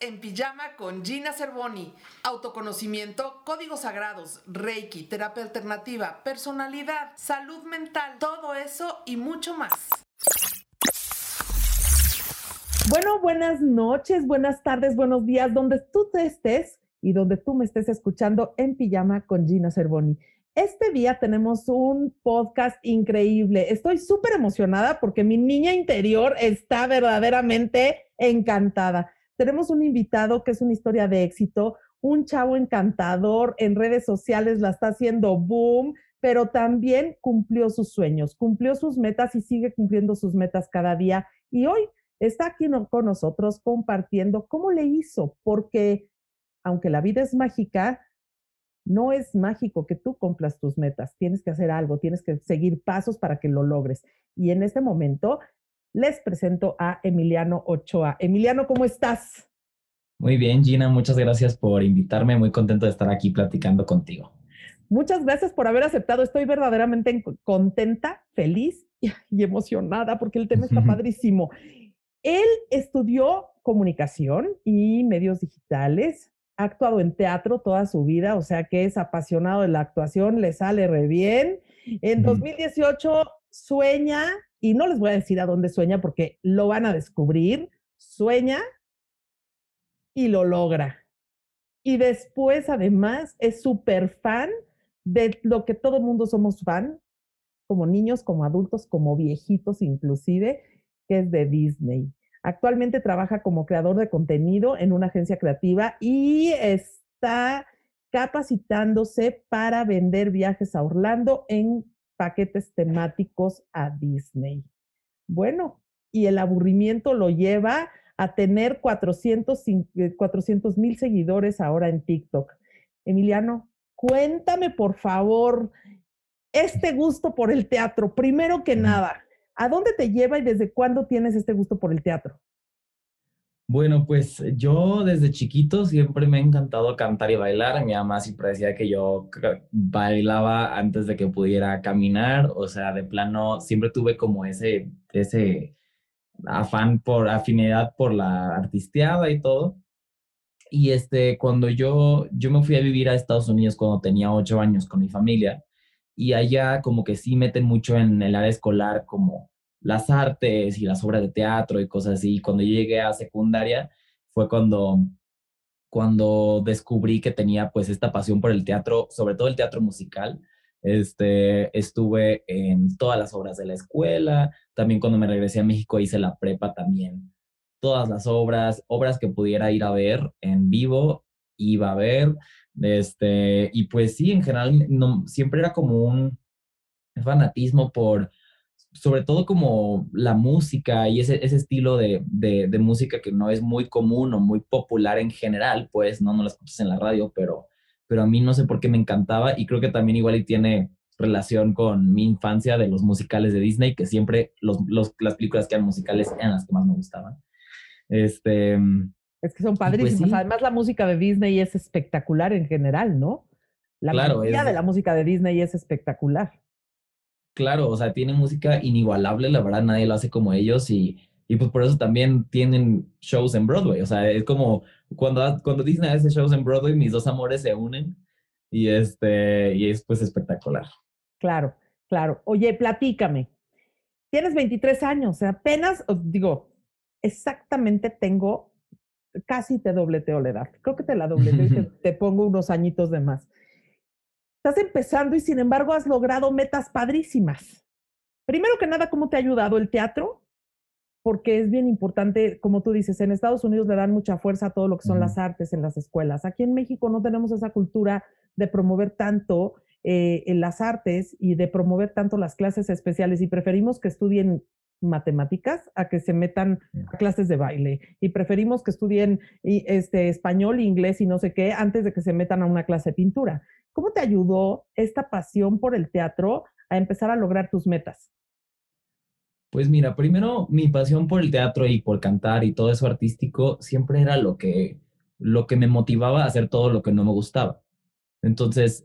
En Pijama con Gina Cervoni. Autoconocimiento, códigos sagrados, Reiki, terapia alternativa, personalidad, salud mental, todo eso y mucho más. Bueno, buenas noches, buenas tardes, buenos días, donde tú te estés y donde tú me estés escuchando en Pijama con Gina Cervoni. Este día tenemos un podcast increíble. Estoy súper emocionada porque mi niña interior está verdaderamente encantada. Tenemos un invitado que es una historia de éxito, un chavo encantador, en redes sociales la está haciendo boom, pero también cumplió sus sueños, cumplió sus metas y sigue cumpliendo sus metas cada día. Y hoy está aquí con nosotros compartiendo cómo le hizo, porque aunque la vida es mágica, no es mágico que tú cumplas tus metas, tienes que hacer algo, tienes que seguir pasos para que lo logres. Y en este momento les presento a Emiliano Ochoa. Emiliano, ¿cómo estás? Muy bien, Gina, muchas gracias por invitarme, muy contento de estar aquí platicando contigo. Muchas gracias por haber aceptado, estoy verdaderamente contenta, feliz y emocionada porque el tema está padrísimo. Él estudió comunicación y medios digitales, ha actuado en teatro toda su vida, o sea que es apasionado de la actuación, le sale re bien. En 2018 sueña, y no les voy a decir a dónde sueña porque lo van a descubrir, sueña y lo logra. Y después, además, es súper fan de lo que todo el mundo somos fan, como niños, como adultos, como viejitos inclusive, que es de Disney. Actualmente trabaja como creador de contenido en una agencia creativa y está capacitándose para vender viajes a Orlando en paquetes temáticos a Disney. Bueno, y el aburrimiento lo lleva a tener 400 eh, mil seguidores ahora en TikTok. Emiliano, cuéntame por favor este gusto por el teatro. Primero que nada, ¿A dónde te lleva y desde cuándo tienes este gusto por el teatro? Bueno, pues yo desde chiquito siempre me ha encantado cantar y bailar. Mi mamá siempre decía que yo bailaba antes de que pudiera caminar. O sea, de plano, siempre tuve como ese, ese afán por afinidad por la artisteada y todo. Y este, cuando yo, yo me fui a vivir a Estados Unidos cuando tenía ocho años con mi familia, y allá como que sí meten mucho en el área escolar como las artes y las obras de teatro y cosas así. Cuando yo llegué a secundaria fue cuando, cuando descubrí que tenía pues esta pasión por el teatro, sobre todo el teatro musical. Este, estuve en todas las obras de la escuela, también cuando me regresé a México hice la prepa también. Todas las obras, obras que pudiera ir a ver en vivo, iba a ver. Este, y pues sí, en general no, siempre era como un fanatismo por sobre todo como la música y ese, ese estilo de, de, música que no es muy común o muy popular en general, pues no, no la escuchas en la radio, pero, pero a mí no sé por qué me encantaba y creo que también igual y tiene relación con mi infancia de los musicales de Disney, que siempre los, los, las películas que eran musicales eran las que más me gustaban. Este, es que son pues padrísimas. Además, la música de Disney es espectacular en general, ¿no? La claro, de la música de Disney es espectacular claro, o sea, tiene música inigualable, la verdad, nadie lo hace como ellos y, y pues por eso también tienen shows en Broadway, o sea, es como cuando, cuando Disney hace shows en Broadway, mis dos amores se unen y, este, y es pues espectacular. Claro, claro. Oye, platícame. Tienes 23 años, apenas, digo, exactamente tengo, casi te dobleteo la edad. Creo que te la dobleteo y te pongo unos añitos de más. Estás empezando y sin embargo has logrado metas padrísimas. Primero que nada, ¿cómo te ha ayudado el teatro? Porque es bien importante, como tú dices, en Estados Unidos le dan mucha fuerza a todo lo que son las artes en las escuelas. Aquí en México no tenemos esa cultura de promover tanto eh, en las artes y de promover tanto las clases especiales y preferimos que estudien matemáticas a que se metan a clases de baile y preferimos que estudien este, español, inglés y no sé qué antes de que se metan a una clase de pintura. ¿Cómo te ayudó esta pasión por el teatro a empezar a lograr tus metas? Pues mira, primero mi pasión por el teatro y por cantar y todo eso artístico siempre era lo que, lo que me motivaba a hacer todo lo que no me gustaba. Entonces,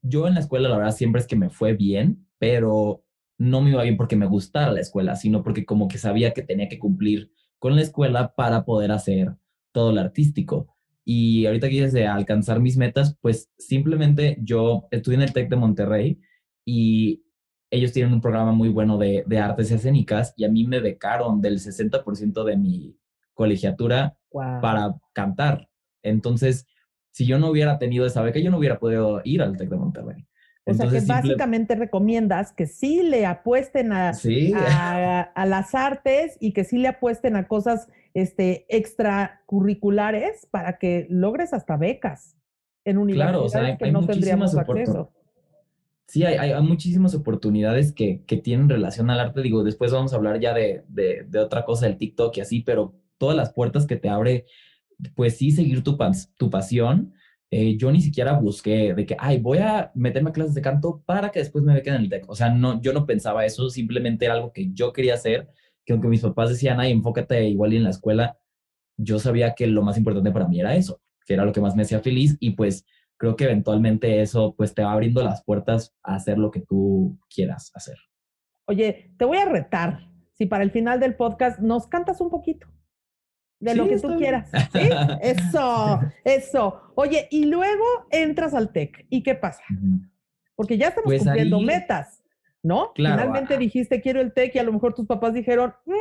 yo en la escuela, la verdad, siempre es que me fue bien, pero no me iba bien porque me gustara la escuela, sino porque como que sabía que tenía que cumplir con la escuela para poder hacer todo lo artístico. Y ahorita que dices de alcanzar mis metas, pues simplemente yo estudié en el TEC de Monterrey y ellos tienen un programa muy bueno de, de artes escénicas y a mí me becaron del 60% de mi colegiatura para cantar. Entonces, si yo no hubiera tenido esa beca, yo no hubiera podido ir al TEC de Monterrey. O sea que básicamente recomiendas que sí le apuesten a, a, las artes y que sí le apuesten a cosas este, extracurriculares para que logres hasta becas en universidades claro, que no tendríamos acceso. Sí, hay, muchísimas oportunidades que, que, tienen relación al arte. Digo, después vamos a hablar ya de, de, de, otra cosa, del TikTok y así, pero todas las puertas que te abre, pues sí, seguir tu, tu pasión eh, yo ni siquiera busqué de que, ay, voy a meterme a clases de canto para que después me bequen en el TEC. O sea, no, yo no pensaba eso, simplemente era algo que yo quería hacer, que aunque mis papás decían, ay, enfócate igual en la escuela, yo sabía que lo más importante para mí era eso, que era lo que más me hacía feliz y pues creo que eventualmente eso pues te va abriendo las puertas a hacer lo que tú quieras hacer. Oye, te voy a retar, si para el final del podcast nos cantas un poquito de lo que tú quieras. ¿sí? Eso, eso. Oye, y luego entras al TEC. ¿Y qué pasa? Porque ya estamos pues cumpliendo metas, ¿no? Finalmente dijiste, quiero el TEC y a lo mejor tus papás dijeron, mm,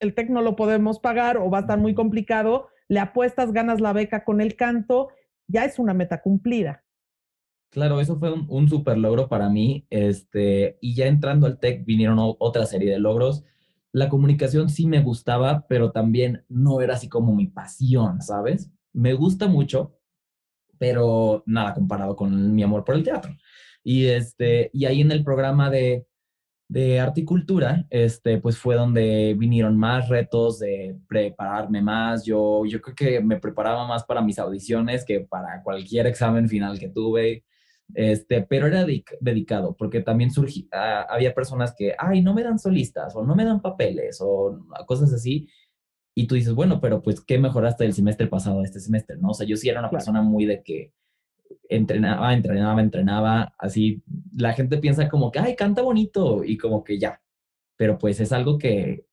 el TEC no lo podemos pagar o va a estar muy complicado. Le apuestas, ganas la beca con el canto. Ya es una meta cumplida. Claro, eso fue un, un super logro para mí. Este, y ya entrando al TEC vinieron otra serie de logros la comunicación sí me gustaba, pero también no era así como mi pasión, ¿sabes? Me gusta mucho, pero nada comparado con mi amor por el teatro. Y, este, y ahí en el programa de, de articultura, este, pues fue donde vinieron más retos de prepararme más. Yo, yo creo que me preparaba más para mis audiciones que para cualquier examen final que tuve. Este, pero era dedicado, porque también surgía, ah, había personas que, ay, no me dan solistas, o no me dan papeles, o cosas así. Y tú dices, bueno, pero pues, ¿qué mejoraste del semestre pasado a este semestre? ¿No? O sea, yo sí era una persona muy de que entrenaba, entrenaba, entrenaba, así. La gente piensa como que, ay, canta bonito, y como que ya. Pero pues es algo que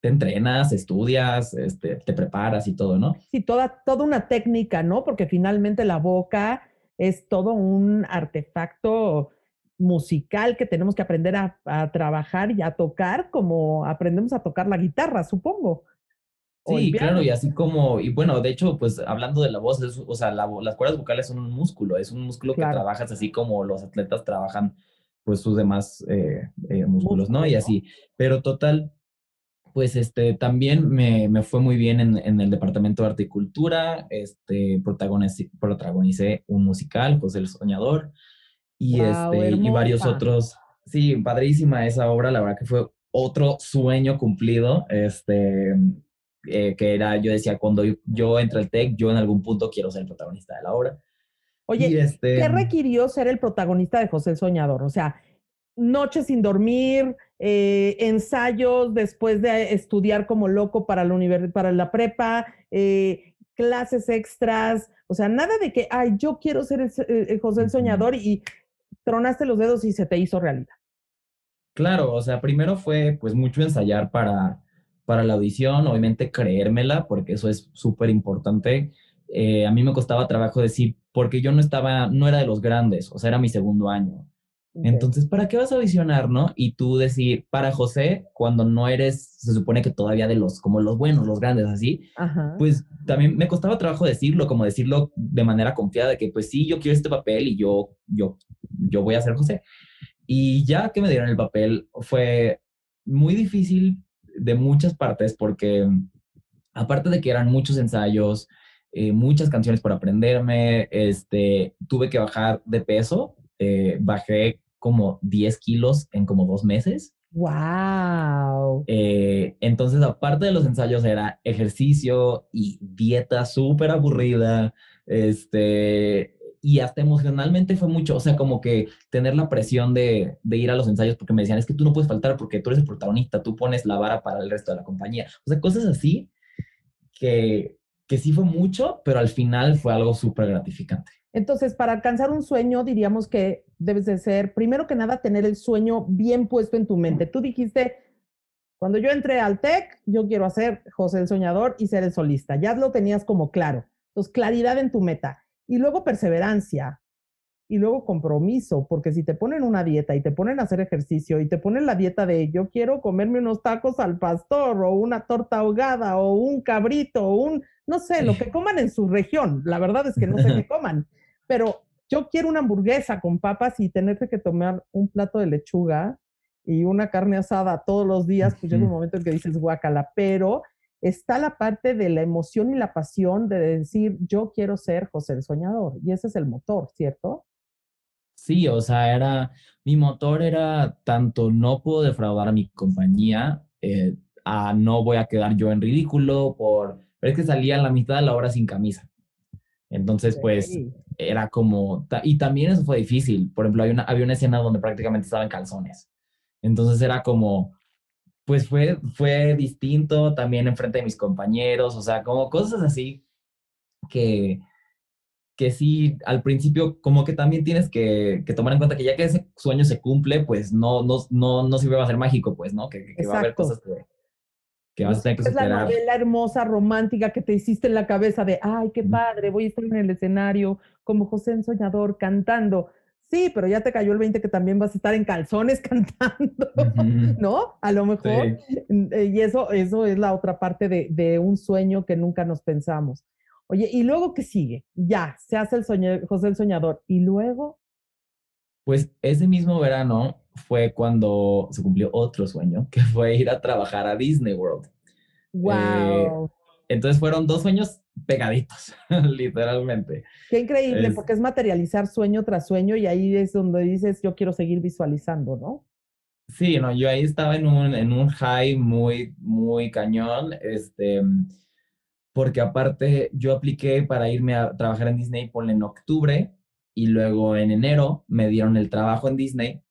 te entrenas, estudias, este, te preparas y todo, ¿no? Sí, toda, toda una técnica, ¿no? Porque finalmente la boca es todo un artefacto musical que tenemos que aprender a, trabajar y a tocar como aprendemos a tocar la guitarra, supongo. Sí, claro, y así como, y bueno, de hecho, pues hablando de la voz, o sea, las cuerdas vocales son un músculo, es un músculo que trabajas así como los atletas trabajan pues sus demás eh, eh, músculos, ¿no? Y así, pero total, pues este, también me, me fue muy bien en, en, el departamento de arte y cultura, este, protagonicé, protagonicé un musical, José el Soñador, y, este, y varios otros. Sí, padrísima esa obra, la verdad que fue otro sueño cumplido, este, eh, que era, yo decía, cuando yo, entre al TEC, yo en algún punto quiero ser el protagonista de la obra. Oye, este, ¿qué requirió ser el protagonista de José el Soñador? O sea, noches sin dormir, eh, ensayos después de estudiar como loco para la, para la prepa, eh, clases extras, o sea, nada de que, ay, yo quiero ser el, José el Soñador y tronaste los dedos y se te hizo realidad. Claro, o sea, primero fue pues mucho ensayar para, para la audición, obviamente creérmela, porque eso es súper importante. Eh, a mí me costaba trabajo decir, porque yo no estaba, no era de los grandes, o sea, era mi segundo año. Entonces, ¿para qué vas a audicionar, no? Y tú decir, para José, cuando no eres, se supone que todavía de los, como los buenos, los grandes, así, pues también me costaba trabajo decirlo, como decirlo de manera confiada, de que pues sí, yo quiero este papel y yo, yo, yo voy a ser José. Y ya que me dieron el papel, fue muy difícil de muchas partes, porque aparte de que eran muchos ensayos, eh, muchas canciones por aprenderme, este, tuve que bajar de peso, eh, bajé como 10 kilos en como dos meses. ¡Wow! Eh, entonces, aparte de los ensayos, era ejercicio y dieta súper aburrida. Este, y hasta emocionalmente fue mucho, o sea, como que tener la presión de, de, ir a los ensayos porque me decían, es que tú no puedes faltar porque tú eres el protagonista, tú pones la vara para el resto de la compañía. O sea, cosas así que, que sí fue mucho, pero al final fue algo súper gratificante. Entonces, para alcanzar un sueño, diríamos que debes de ser, primero que nada, tener el sueño bien puesto en tu mente. Tú dijiste, Cuando yo entré al TEC, yo quiero hacer José el Soñador y ser el solista. Ya lo tenías como claro. Entonces, claridad en tu meta. Y luego perseverancia. Y luego compromiso, porque si te ponen una dieta y te ponen a hacer ejercicio y te ponen la dieta de yo quiero comerme unos tacos al pastor o una torta ahogada o un cabrito o un, no sé, lo que coman en su región. La verdad es que no sé qué coman, pero yo quiero una hamburguesa con papas y tenerte que tomar un plato de lechuga y una carne asada todos los días, pues llega un momento en que dices guacala, pero está la parte de la emoción y la pasión de decir, yo quiero ser José el Soñador, y ese es el motor, ¿cierto? Sí, o sea, era, mi motor era tanto no puedo defraudar a mi compañía, eh, a no voy a quedar yo en ridículo, por, pero es que salía a la mitad de la hora sin camisa. Entonces, pues, era como, y también eso fue difícil. Por ejemplo, una, había una escena donde prácticamente estaba en calzones. Entonces era como, pues fue, fue distinto también enfrente de mis compañeros, o sea, como cosas así que, que sí, al principio como que también tienes que, que, tomar en cuenta que ya que ese sueño se cumple, pues no, no, no, no siempre va a ser mágico, pues, ¿no? Que, que va a haber cosas que, que vas a tener que superar. Es la novela hermosa, romántica que te hiciste en la cabeza de, ay, qué padre, voy a estar en el escenario como José Ensoñador cantando. Sí, pero ya te cayó el 20 que también vas a estar en calzones cantando, ¿no? A lo mejor. Eh, y eso, eso es la otra parte de, de, un sueño que nunca nos pensamos. Oye, ¿y luego qué sigue? Ya, se hace el sueño, José el Soñador. ¿Y luego? Pues ese mismo verano fue cuando se cumplió otro sueño, que fue ir a trabajar a Disney World. ¡Wow! Eh, entonces fueron dos sueños pegaditos, literalmente. Qué increíble, porque es materializar sueño tras sueño y ahí es donde dices, yo quiero seguir visualizando, ¿no? Sí, no, yo ahí estaba en un, en un high muy, muy cañón, este, porque aparte yo apliqué para irme a trabajar en Disney, por en octubre, y luego en enero me dieron el trabajo en Disney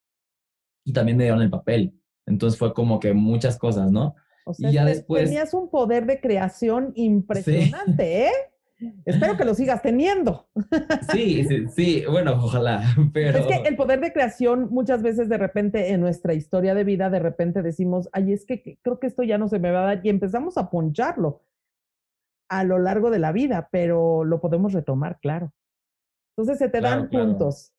y también me dieron el papel. Entonces fue como que muchas cosas, ¿no? O sea, y ya después... tenías un poder de creación impresionante, ¿eh? Espero que lo sigas teniendo. Sí, sí, sí, bueno, ojalá, pero... Es que el poder de creación muchas veces de repente en nuestra historia de vida, de repente decimos, ay, es que creo que esto ya no se me va a dar y empezamos a poncharlo a lo largo de la vida, pero lo podemos retomar, claro. Entonces se te dan puntos.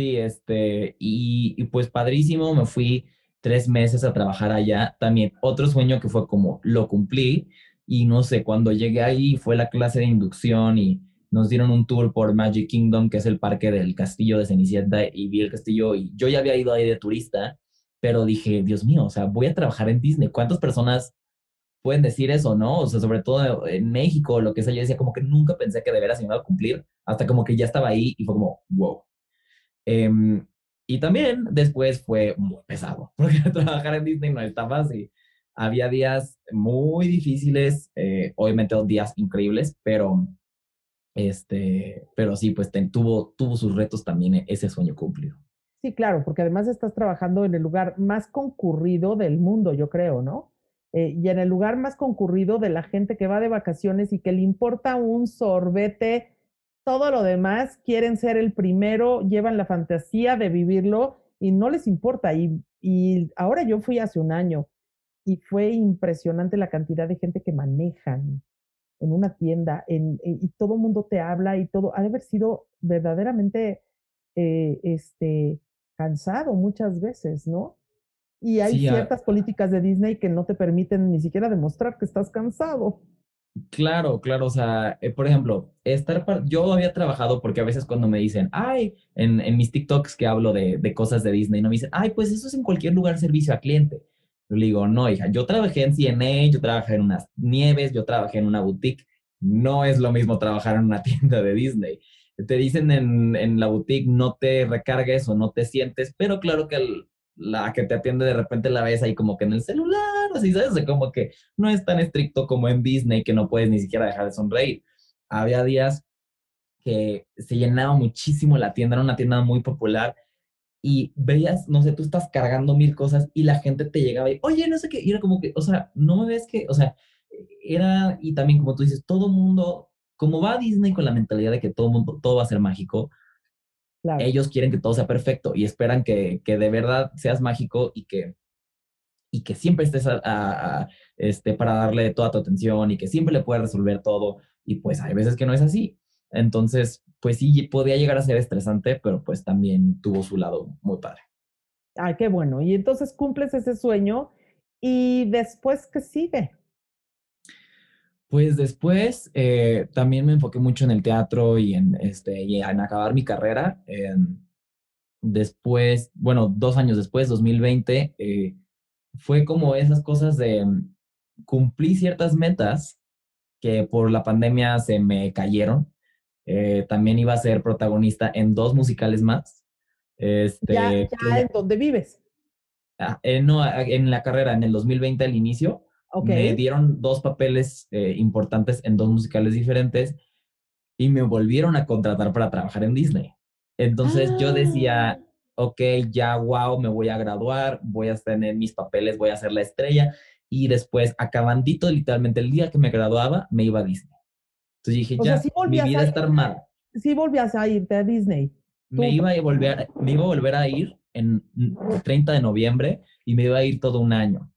Sí, este, y, y pues padrísimo, me fui tres meses a trabajar allá. También otro sueño que fue como lo cumplí y no sé, cuando llegué ahí fue la clase de inducción y nos dieron un tour por Magic Kingdom, que es el parque del castillo de Cenicienta y vi el castillo y yo ya había ido ahí de turista, pero dije, Dios mío, o sea, voy a trabajar en Disney. ¿Cuántas personas pueden decir eso, no? O sea, sobre todo en México, lo que sea, yo decía como que nunca pensé que de veras iba a cumplir, hasta como que ya estaba ahí y fue como, wow. Em, y también después fue muy pesado, porque trabajar en Disney no está fácil. Había días muy difíciles, eh, obviamente días increíbles, pero, este, pero sí, pues tuvo, tuvo sus retos también e-, ese sueño cumplido. Sí, claro, porque además estás trabajando en el lugar más concurrido del mundo, yo creo, ¿no? Eh, y en el lugar más concurrido de la gente que va de vacaciones y que le importa un sorbete todo lo demás quieren ser el primero, llevan la fantasía de vivirlo y no les importa. Y, y ahora yo fui hace un año y fue impresionante la cantidad de gente que manejan en una tienda en, y todo el mundo te habla y todo. Ha de haber sido verdaderamente eh, este, cansado muchas veces, ¿no? Y hay ciertas políticas de Disney que no te permiten ni siquiera demostrar que estás cansado. Claro, claro, o sea, eh, por ejemplo, estar, yo había trabajado porque a veces cuando me dicen, ay, en, en mis TikToks que hablo de, de, cosas de Disney, no me dicen, ay, pues eso es en cualquier lugar servicio a cliente. Yo le digo, no, hija, yo trabajé en CNA, yo trabajé en unas nieves, yo trabajé en una boutique, no es lo mismo trabajar en una tienda de Disney. Te dicen en, en la boutique, no te recargues o no te sientes, pero claro que la que te atiende de repente la ves ahí como que en el celular, así, ¿sabes? Como que no es tan estricto como en Disney que no puedes ni siquiera dejar de sonreír. Había días que se llenaba muchísimo la tienda, era una tienda muy popular y veías, no sé, tú estás cargando mil cosas y la gente te llegaba y, oye, no sé qué, y era como que, o sea, no me ves que, o sea, era, y también como tú dices, todo mundo, como va a Disney con la mentalidad de que todo mundo, todo va a ser mágico, ellos quieren que todo sea perfecto y esperan que, que, de verdad seas mágico y que, y que siempre estés este, para darle toda tu atención y que siempre le puedes resolver todo. Y pues hay veces que no es así. Entonces, pues sí, podía llegar a ser estresante, pero pues también tuvo su lado muy padre. Ay, qué bueno. Y entonces cumples ese sueño y después, ¿qué sigue? Pues después eh, también me enfoqué mucho en el teatro y en, este, y en acabar mi carrera. después, bueno, dos años después, 2020, eh, fue como esas cosas de mm, cumplir ciertas metas que por la pandemia se me cayeron. Eh, también iba a ser protagonista en dos musicales más. Este, ¿Ya, en dónde vives? Ah, eh, no, en la carrera, en el 2020 al inicio, me dieron dos papeles eh, importantes en dos musicales diferentes y me volvieron a contratar para trabajar en Disney. Entonces yo decía, ah ok, ya, wow, me voy a graduar, voy a tener mis papeles, voy a ser la estrella. Y después, acabandito, literalmente el día que me graduaba, me iba a Disney. Entonces dije, ya, mi vida está armada. Sí volvías a irte a Disney. Me iba, a volver, me iba a volver a ir en 30 de noviembre y me iba a ir todo un año.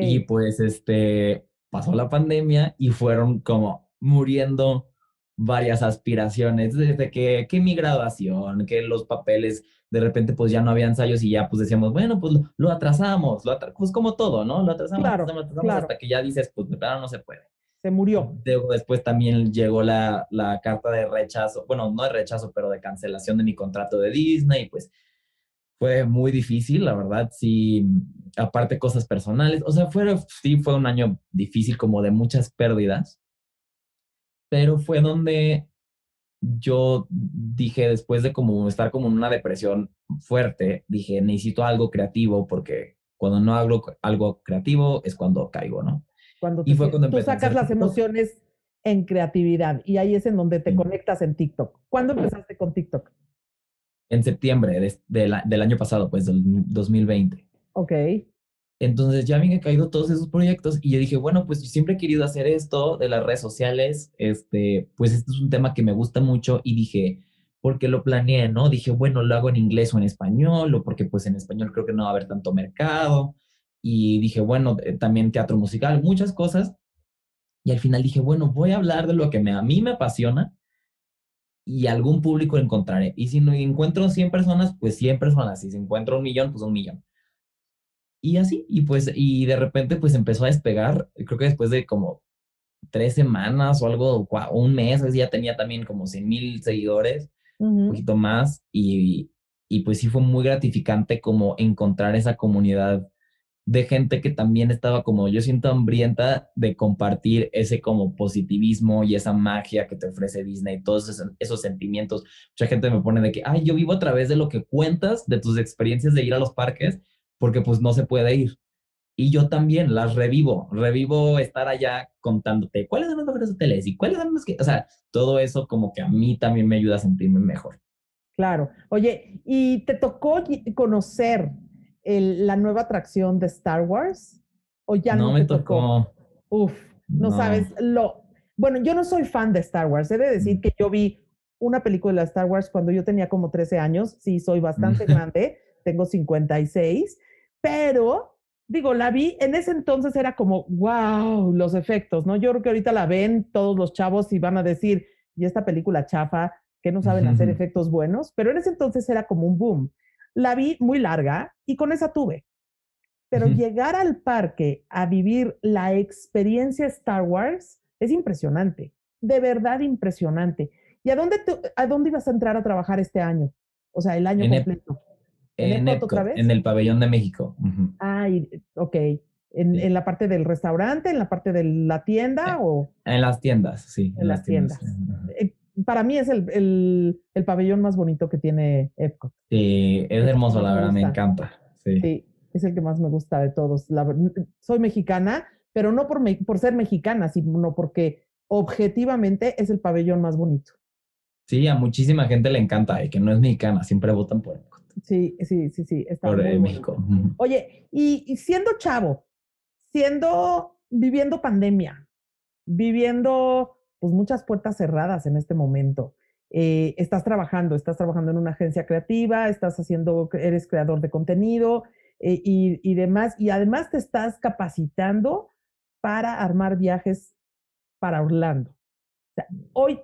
Y pues, este, pasó la pandemia y fueron como muriendo varias aspiraciones, desde que, que mi graduación, que los papeles, de repente pues ya no había ensayos y ya pues decíamos, bueno, pues lo, atrasamos, lo pues como todo, ¿no? Lo atrasamos, claro, atrasamos, hasta que ya dices, pues claro, no se puede. Se murió. después también llegó la, la carta de rechazo, bueno, no de rechazo, pero de cancelación de mi contrato de Disney, pues fue muy difícil, la verdad, sí, aparte cosas personales, o sea, fue, sí fue un año difícil como de muchas pérdidas, pero fue donde yo dije, después de como estar como en una depresión fuerte, dije, necesito algo creativo porque cuando no hago algo creativo es cuando caigo, ¿no? Cuando y fue cuando tú sacas las emociones en creatividad y ahí es en donde te conectas en TikTok. ¿Cuándo empezaste con TikTok? En septiembre del año pasado, pues del 2020. Ok. Entonces ya habían caído todos esos proyectos y yo dije, bueno, pues siempre he querido hacer esto de las redes sociales, este, pues este es un tema que me gusta mucho y dije, porque lo planeé, ¿no? Dije, bueno, lo hago en inglés o en español, o porque pues en español creo que no va a haber tanto mercado. Y dije, bueno, eh, también teatro musical, muchas cosas. Y al final dije, bueno, voy a hablar de lo que me, a mí me apasiona y algún público encontraré. Y si no encuentro 100 personas, pues 100 personas. Y si encuentro un millón, pues un millón. Y así, y pues, y de repente pues empezó a despegar, creo que después de como tres semanas o algo, un mes, ya tenía también como 100 mil seguidores, un poquito más, y, y pues sí fue muy gratificante como encontrar esa comunidad de gente que también estaba como yo siento hambrienta de compartir ese como positivismo y esa magia que te ofrece Disney, todos esos, esos, sentimientos. Mucha gente me pone de que, ay, yo vivo a través de lo que cuentas, de tus experiencias de ir a los parques porque pues no se puede ir. Y yo también las revivo, revivo estar allá contándote cuáles son los mejores hoteles y cuáles son los que, o sea, todo eso como que a mí también me ayuda a sentirme mejor. Claro. Oye, ¿y te tocó conocer la nueva atracción de Star Wars? ¿O ya no, me tocó? Uf, no, sabes lo... Bueno, yo no soy fan de Star Wars. He de decir que yo vi una película de Star Wars cuando yo tenía como 13 años. Sí, soy bastante grande. Tengo 56 pero digo, la vi, en ese entonces era como, wow, los efectos, ¿no? Yo creo que ahorita la ven todos los chavos y van a decir, y esta película chafa, que no saben hacer efectos buenos, pero en ese entonces era como un boom. La vi muy larga y con esa tuve. Pero llegar al parque a vivir la experiencia Star Wars es impresionante, de verdad impresionante. ¿Y a dónde, a dónde ibas a entrar a trabajar este año? O sea, el año completo. ¿En, en el pabellón de México. Ah, ok. ¿En, la parte del restaurante, en la parte de la tienda eh, o? En las tiendas, sí. En, las tiendas. Eh, para mí es el, pabellón más bonito que tiene Epcot. Sí, es, hermoso, la verdad, me encanta. Sí. es el que más me gusta de todos. soy mexicana, pero no por, por ser mexicana, sino porque objetivamente es el pabellón más bonito. Sí, a muchísima gente le encanta y que no es mexicana, siempre votan por Epcot. Sí, sí, sí, sí. Está Por muy México. Oye, y, siendo chavo, siendo, viviendo pandemia, viviendo pues muchas puertas cerradas en este momento. Eh, estás trabajando, estás trabajando en una agencia creativa, estás haciendo, eres creador de contenido. eh, y, y demás. Y además te estás capacitando para armar viajes para Orlando. O sea, hoy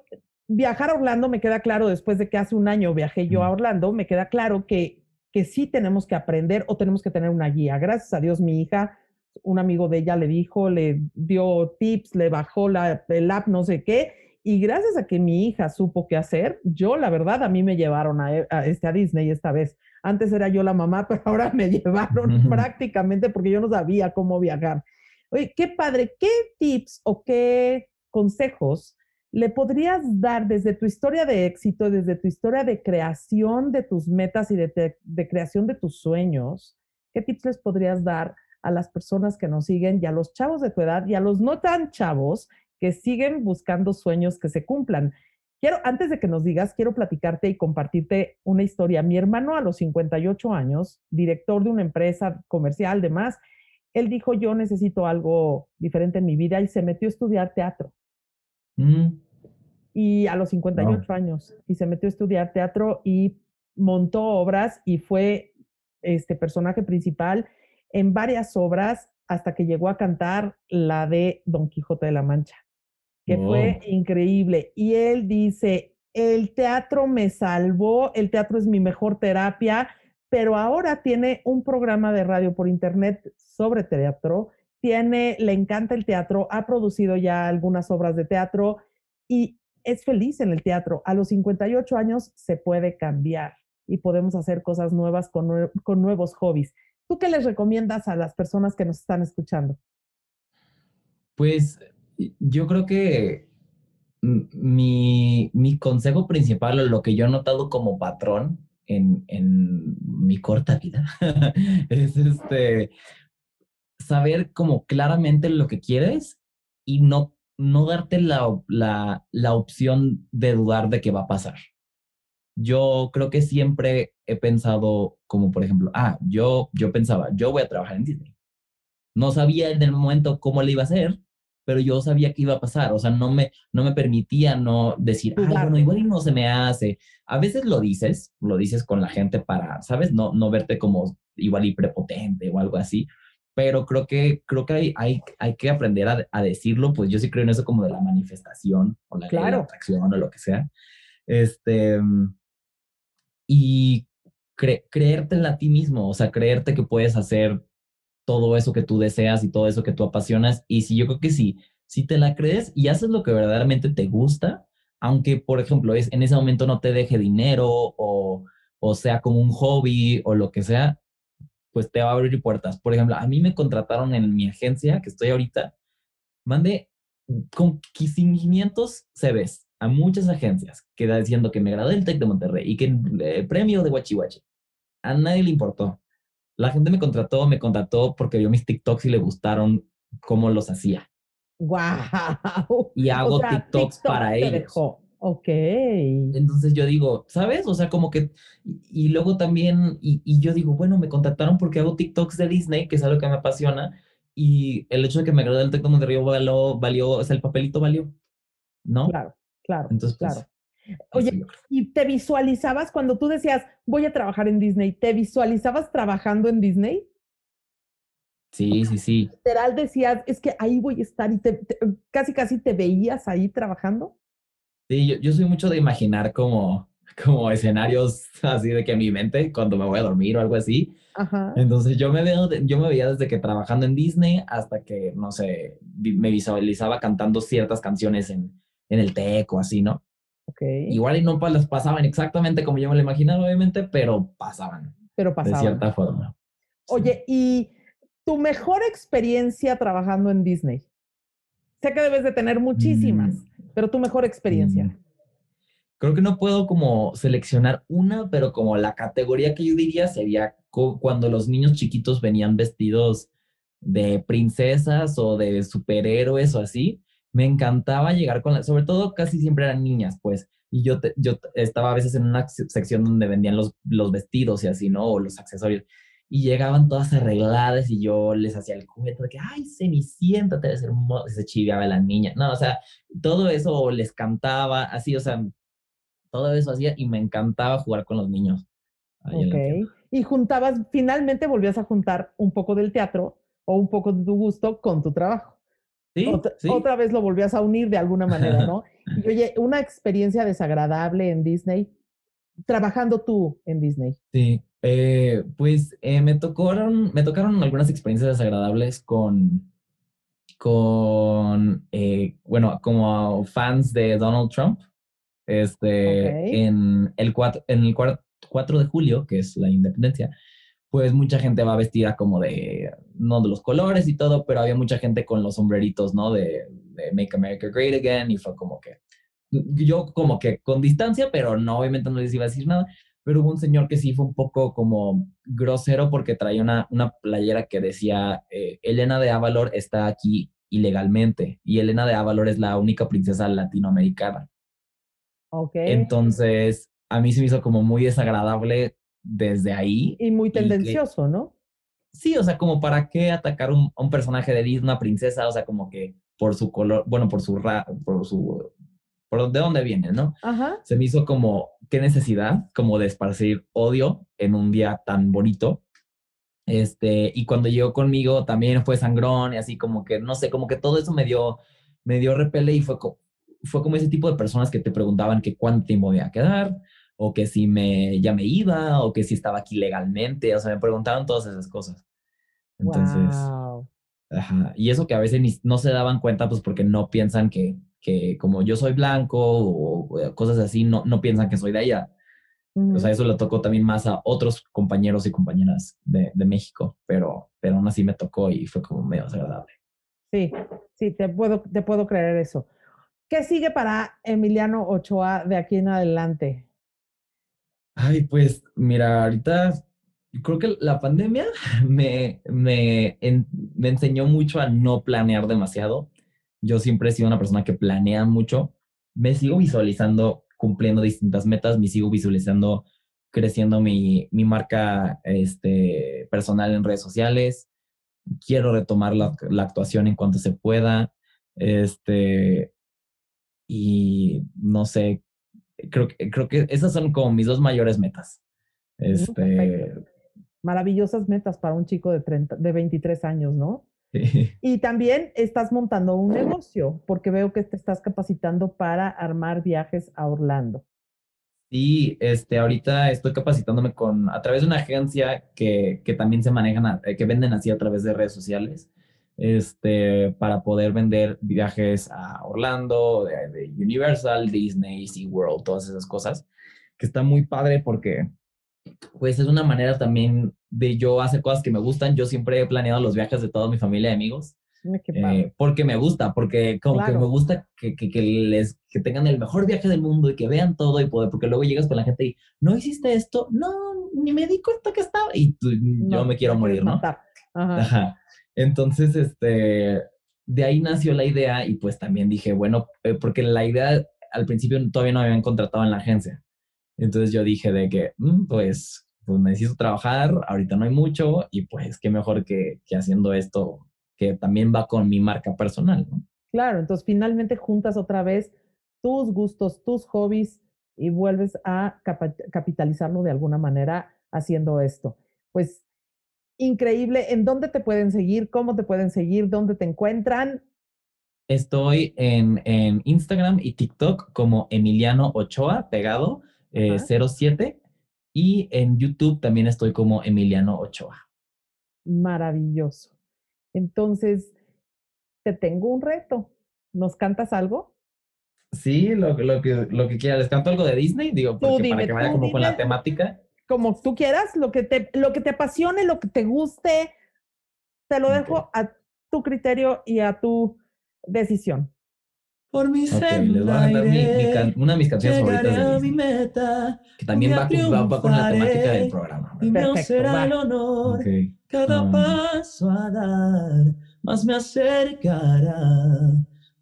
viajar a Orlando me queda claro, después de que hace un año viajé yo a Orlando, me queda claro que, que sí tenemos que aprender o tenemos que tener una guía. Gracias a Dios, mi hija, un amigo de ella le dijo, le dio tips, le bajó la, el app, no sé qué. Y gracias a que mi hija supo qué hacer, yo, la verdad, a mí me llevaron a, a, este, a Disney esta vez. Antes era yo la mamá, pero ahora me llevaron prácticamente porque yo no sabía cómo viajar. Oye, qué padre, ¿qué tips o qué consejos le podrías dar desde tu historia de éxito, desde tu historia de creación de tus metas y de, de, creación de tus sueños? ¿Qué tips les podrías dar a las personas que nos siguen y a los chavos de tu edad y a los no tan chavos que siguen buscando sueños que se cumplan? Quiero, antes de que nos digas, quiero platicarte y compartirte una historia. Mi hermano a los 58 años, director de una empresa comercial, demás, él dijo, yo necesito algo diferente en mi vida y se metió a estudiar teatro. Mm y a los 58 años y se metió a estudiar teatro y montó obras y fue este personaje principal en varias obras hasta que llegó a cantar la de Don Quijote de la Mancha, que fue increíble. Y él dice, el teatro me salvó, el teatro es mi mejor terapia, pero ahora tiene un programa de radio por internet sobre teatro, tiene, le encanta el teatro, ha producido ya algunas obras de teatro y es feliz en el teatro. A los 58 años se puede cambiar y podemos hacer cosas nuevas con, nuevos hobbies. ¿Tú qué les recomiendas a las personas que nos están escuchando? Pues yo creo que mi, consejo principal o lo que yo he notado como patrón en, en mi corta vida es este saber como claramente lo que quieres y no no darte la, la, la opción de dudar de qué va a pasar. Yo creo que siempre he pensado como, por ejemplo, ah, yo, yo pensaba, yo voy a trabajar en Disney. No sabía en el momento cómo le iba a hacer, pero yo sabía que iba a pasar. O sea, no me, no me permitía no decir, ah, bueno, igual y no se me hace. A veces lo dices, lo dices con la gente para, ¿sabes? No, no verte como igual y prepotente o algo así pero creo que, creo que hay, hay, hay que aprender a, a, decirlo, pues yo sí creo en eso como de la manifestación o la, claro. atracción o lo que sea. Este, y cre creértela a ti mismo, o sea, creerte que puedes hacer todo eso que tú deseas y todo eso que tú apasionas. Y si yo creo que sí, si te la crees y haces lo que verdaderamente te gusta, aunque, por ejemplo, es, en ese momento no te deje dinero o, o sea como un hobby o lo que sea, pues te va a abrir puertas. Por ejemplo, a mí me contrataron en mi agencia, que estoy ahorita, mandé con 500 CVs a muchas agencias, que diciendo que me gradué del TEC de Monterrey y que el eh, premio de Huachihuachi. A nadie le importó. La gente me contrató, me contrató porque vio mis TikToks y le gustaron cómo los hacía. ¡Wow! Y hago TikToks para ellos. Ok. Entonces yo digo, ¿sabes? O sea, como que, y, luego también, y, y, yo digo, bueno, me contactaron porque hago TikToks de Disney, que es algo que me apasiona, y el hecho de que me gradué del TEC de Monterrey valió, valió, o sea, el papelito valió, ¿no? Claro, claro. Entonces, pues, claro. Oye, ¿y te visualizabas cuando tú decías, voy a trabajar en Disney, ¿te visualizabas trabajando en Disney? Sí, sí, sí. Literal decías, es que ahí voy a estar y te, casi, casi te veías ahí trabajando. Sí, yo, yo soy mucho de imaginar como, como escenarios así de que en mi mente, cuando me voy a dormir o algo así. Ajá. Entonces yo me, veo, yo me veía desde que trabajando en Disney hasta que, no sé, me visualizaba cantando ciertas canciones en, en el TEC o así, ¿no? Okay. Igual y no las pasaban exactamente como yo me lo imaginaba, obviamente, pero pasaban. Pero pasaban. De cierta forma. Oye, ¿y tu mejor experiencia trabajando en Disney? Sé que debes de tener muchísimas. Mm. Pero tu mejor experiencia. Mm. Creo que no puedo como seleccionar una, pero como la categoría que yo diría sería cuando los niños chiquitos venían vestidos de princesas o de superhéroes o así. Me encantaba llegar con, la, sobre todo casi siempre eran niñas, pues. Y yo, yo estaba a veces en una sección donde vendían los, los vestidos y así, ¿no? O los accesorios y llegaban todas arregladas y yo les hacía el cuento de que, ay, Cenicienta, te ser hermosa, se chiviaba la niña. No, o sea, todo eso les cantaba, así, o sea, todo eso hacía y me encantaba jugar con los niños. ok. Y juntabas, finalmente volvías a juntar un poco del teatro o un poco de tu gusto con tu trabajo. Sí, otra, sí. otra vez lo volvías a unir de alguna manera, ¿no? Y oye, una experiencia desagradable en Disney, trabajando tú en Disney. Sí, eh, pues eh, me tocaron, me tocaron algunas experiencias desagradables con, con eh, bueno, como fans de Donald Trump. Este, en el 4, en el 4 de julio, que es la independencia, pues mucha gente va vestida como de, no de los colores y todo, pero había mucha gente con los sombreritos, ¿no? De, de Make America Great Again y fue como que, yo como que con distancia, pero no, obviamente no les iba a decir nada, pero hubo un señor que sí fue un poco como grosero porque traía una, una playera que decía, eh, Elena de Avalor está aquí ilegalmente y Elena de Avalor es la única princesa latinoamericana. Ok. Entonces, a mí se me hizo como muy desagradable desde ahí. y muy que- tendencioso, ¿no? Sí, o sea, como para qué atacar un, a un personaje de Disney, una princesa, o sea, como que por su color, bueno, por su ra, por su, por de dónde viene, ¿no? Ajá. Se me hizo como, qué necesidad, como de esparcir odio en un día tan bonito. Este, y cuando llegó conmigo también fue sangrón y así como que, no sé, como que todo eso me dio, me dio repele y fue, co- fue como ese tipo de personas que te preguntaban que cuánto tiempo me iba a quedar, o que si me, ya me iba, o que si estaba aquí legalmente, o sea, me preguntaban todas esas cosas. Entonces, Wow. ajá, y eso que a veces ni- no se daban cuenta, pues porque no piensan que, que como yo soy blanco o, o cosas así, no, no piensan que soy de allá. O sea, eso le tocó también más a otros compañeros y compañeras de, de México, pero, pero aún así me tocó y fue como medio desagradable. Sí, sí, te puedo, te puedo creer eso. ¿Qué sigue para Emiliano Ochoa de aquí en adelante? Ay, pues mira, ahorita creo que la pandemia me, me, en- me enseñó mucho a no planear demasiado. Yo siempre he sido una persona que planea mucho. Me sigo visualizando cumpliendo distintas metas, me sigo visualizando creciendo mi, mi marca este, personal en redes sociales. Quiero retomar la, la actuación en cuanto se pueda. Este, y no sé, creo que, creo que esas son como mis dos mayores metas. Este, perfecto. Maravillosas metas para un chico de, 30, de 23 años, ¿no? Y también estás montando un negocio, porque veo que te estás capacitando para armar viajes a Orlando. Sí, este, ahorita estoy capacitándome con, a través de una agencia que, que también se manejan, a- eh, que venden así a través de redes sociales, este, para poder vender viajes a Orlando, de, de Universal, Disney, SeaWorld, todas esas cosas, que está muy padre porque, pues, es una manera también de yo hacer cosas que me gustan. Yo siempre he planeado los viajes de toda mi familia y amigos. Qué Eh, porque me gusta, porque como que me gusta que, que, que les, que tengan el mejor viaje del mundo y que vean todo y poder, porque luego llegas con la gente y, ¿no hiciste esto? No, ni me di cuenta que estaba. Y tú, yo me quiero morir, ¿no? Ajá. Ajá. Entonces, este, de ahí nació la idea y pues también dije, bueno, eh, porque la idea al principio todavía no me habían contratado en la agencia. Entonces yo dije de que, "Mm, pues, pues necesito trabajar, ahorita no hay mucho y pues qué mejor que, que haciendo esto que también va con mi marca personal, ¿no? Claro, entonces finalmente juntas otra vez tus gustos, tus hobbies y vuelves a capitalizarlo de alguna manera haciendo esto. Pues increíble. ¿En dónde te pueden seguir? ¿Cómo te pueden seguir? ¿Dónde te encuentran? Estoy en, en Instagram y TikTok como Emiliano Ochoa, pegado, eh, Ajá. 07. Y en YouTube también estoy como Emiliano Ochoa. Maravilloso. Entonces, te tengo un reto. ¿Nos cantas algo? Sí, lo, lo, que, lo que quiera. ¿Les canto algo de Disney? Digo, porque dime, para que vaya como con la dime. temática. Como tú quieras, lo que te, lo que te apasione, lo que te guste, te lo dejo Ok. a tu criterio y a tu decisión. Por mi Ok, les voy a cantar mi- mi can- una de mis canciones favoritas de meta que también va, con- va- va con la temática del programa. y me Perfecto, será va. el honor Ok. cada um, paso a dar, más me acercará.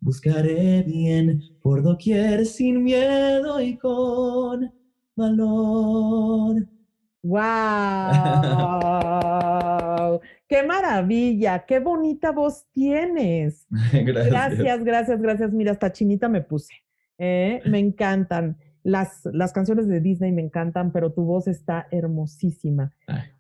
Buscaré bien por doquier sin miedo y con valor. ¡Wow! ¡Qué maravilla! ¡Qué bonita voz tienes! Gracias. Gracias, gracias, gracias. Mira, hasta chinita me puse. ¿eh? Me encantan. las, las canciones de Disney me encantan, pero tu voz está hermosísima.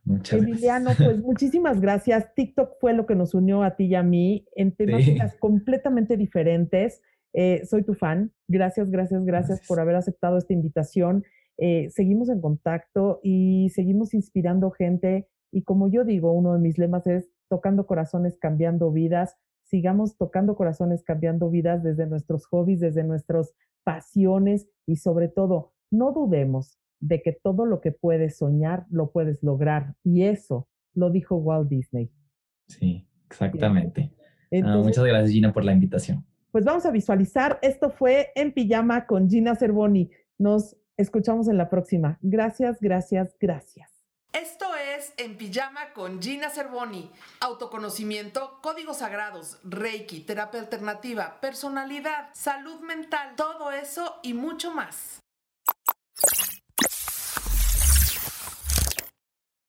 muchas Emiliano, pues muchísimas gracias. TikTok fue lo que nos unió a ti y a mí en temáticas completamente diferentes. Eh, soy tu fan. Gracias, gracias, gracias, por haber aceptado esta invitación. Eh, seguimos en contacto y seguimos inspirando gente. Y como yo digo, uno de mis lemas es tocando corazones, cambiando vidas. Sigamos tocando corazones, cambiando vidas desde nuestros hobbies, desde nuestras pasiones y sobre todo, no dudemos de que todo lo que puedes soñar lo puedes lograr. Y eso lo dijo Walt Disney. Sí, exactamente. Ah, muchas gracias, Gina, por la invitación. Pues vamos a visualizar. Esto fue En Pijama con Gina Cervoni. Nos escuchamos en la próxima. Gracias, gracias, gracias. Esto es En Pijama con Gina Cervoni. Autoconocimiento, códigos sagrados, Reiki, terapia alternativa, personalidad, salud mental, todo eso y mucho más.